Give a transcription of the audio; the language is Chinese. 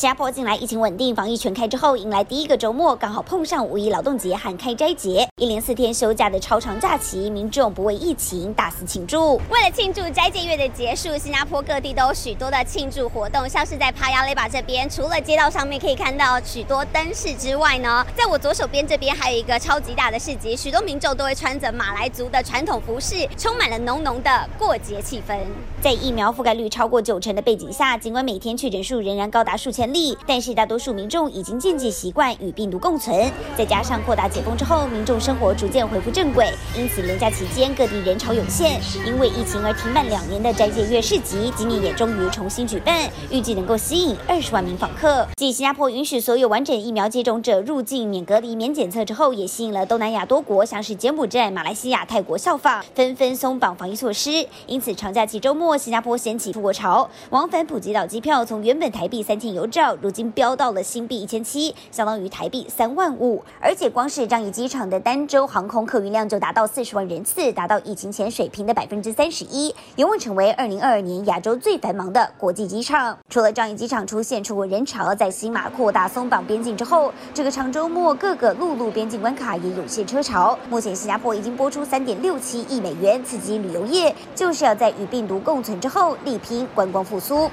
新加坡近来疫情稳定，防疫全开之后，迎来第一个周末，刚好碰上五一劳动节和开斋节，一连四天休假的超长假期，民众不畏疫情，大肆庆祝。为了庆祝斋戒月的结束，新加坡各地都有许多的庆祝活动，像是在帕亚雷巴这边，除了街道上面可以看到许多灯饰之外呢，在我左手边这边还有一个超级大的市集，许多民众都会穿着马来族的传统服饰，充满了浓浓的过节气氛。在疫苗覆盖率超过九成的背景下，尽管每天确诊数仍然高达数千。力，但是大多数民众已经渐渐习惯与病毒共存，再加上扩大解封之后，民众生活逐渐恢复正轨，因此连假期间各地人潮涌现。因为疫情而停办两年的斋戒月市集，今年也终于重新举办，预计能够吸引二十万名访客。继新加坡允许所有完整疫苗接种者入境免隔离、免检测之后，也吸引了东南亚多国，像是柬埔寨、马来西亚、泰国效仿，纷纷松绑防疫措施。因此，长假期周末，新加坡掀起复国潮，往返普吉岛机票从原本台币三千有 照，如今飙到了新币一千七，相当于台币三万五。而且光是樟宜机场的单周航空客运量就达到四十万人次，达到疫情前水平的百分之三十一，有望成为二零二二年亚洲最繁忙的国际机场。除了樟宜机场出现出国人潮，在新马扩大松绑边境之后，这个长周末各个陆路边境关卡也有些车潮。目前新加坡已经拨出三点六七亿美元刺激旅游业，就是要在与病毒共存之后力拼观光复苏。